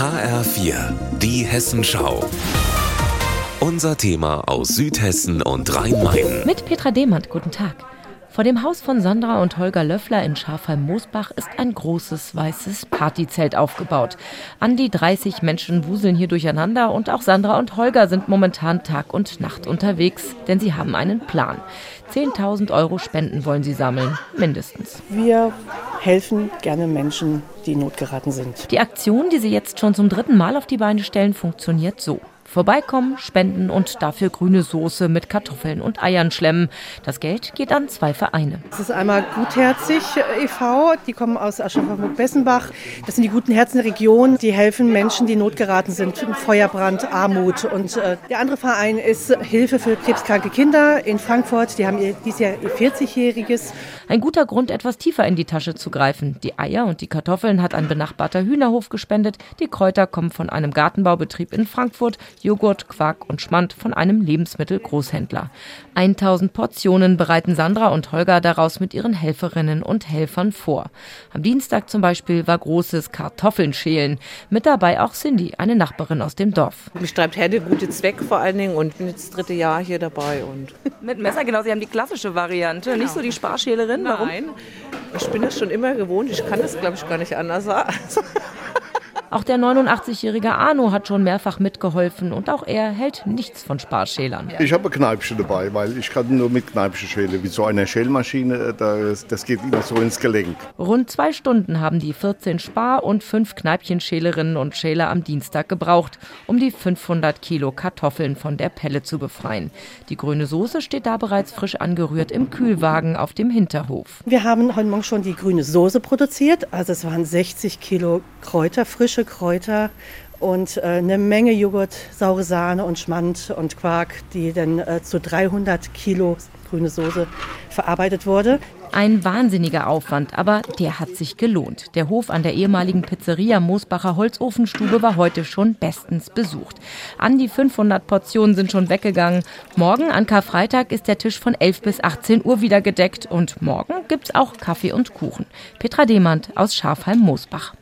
HR4, die Hessenschau. Unser Thema aus Südhessen und Rhein-Main. Mit Petra Demand, guten Tag. Vor dem Haus von Sandra und Holger Löffler in Schafheim-Moosbach ist ein großes weißes Partyzelt aufgebaut. An die 30 Menschen wuseln hier durcheinander und auch Sandra und Holger sind momentan Tag und Nacht unterwegs, denn sie haben einen Plan. 10.000 Euro Spenden wollen sie sammeln, mindestens. Wir helfen gerne Menschen, die notgeraten sind. Die Aktion, die sie jetzt schon zum dritten Mal auf die Beine stellen, funktioniert so. Vorbeikommen, spenden und dafür grüne Soße mit Kartoffeln und Eiern schlemmen. Das Geld geht an zwei Vereine. Das ist einmal Gutherzig e.V., die kommen aus Aschaffenburg-Bessenbach. Das sind die Guten Herzen der Region, die helfen Menschen, die notgeraten sind, Feuerbrand, Armut. Und äh, der andere Verein ist Hilfe für krebskranke Kinder in Frankfurt. Die haben ihr, dieses Jahr ihr 40-jähriges. Ein guter Grund, etwas tiefer in die Tasche zu greifen. Die Eier und die Kartoffeln hat ein benachbarter Hühnerhof gespendet. Die Kräuter kommen von einem Gartenbaubetrieb in Frankfurt. Joghurt, Quark und Schmand von einem Lebensmittelgroßhändler. 1000 Portionen bereiten Sandra und Holger daraus mit ihren Helferinnen und Helfern vor. Am Dienstag zum Beispiel war großes Kartoffeln schälen. Mit dabei auch Cindy, eine Nachbarin aus dem Dorf. Mich treibt her der gute Zweck vor allen Dingen und bin jetzt das dritte Jahr hier dabei. Und mit Messer, genau, Sie haben die klassische Variante, genau. nicht so die Sparschälerin. Warum? Nein, ich bin das schon immer gewohnt. Ich kann das, glaube ich, gar nicht anders sagen. Auch der 89-jährige Arno hat schon mehrfach mitgeholfen und auch er hält nichts von Sparschälern. Ich habe ein Kneipchen dabei, weil ich kann nur mit Kneipchen schälen. Wie so eine Schälmaschine, das, das geht immer so ins Gelenk. Rund zwei Stunden haben die 14 Spar- und fünf Kneipchenschälerinnen und Schäler am Dienstag gebraucht, um die 500 Kilo Kartoffeln von der Pelle zu befreien. Die grüne Soße steht da bereits frisch angerührt im Kühlwagen auf dem Hinterhof. Wir haben heute Morgen schon die grüne Soße produziert. Also es waren 60 Kilo Kräuter, frische frische Kräuter und äh, eine Menge Joghurt, saure Sahne und Schmand und Quark, die dann äh, zu 300 Kilo grüne Soße verarbeitet wurde. Ein wahnsinniger Aufwand, aber der hat sich gelohnt. Der Hof an der ehemaligen Pizzeria Moosbacher Holzofenstube war heute schon bestens besucht. An die 500 Portionen sind schon weggegangen. Morgen an Karfreitag ist der Tisch von 11 bis 18 Uhr wieder gedeckt und morgen gibt's auch Kaffee und Kuchen. Petra Demand aus Schafheim-Moosbach.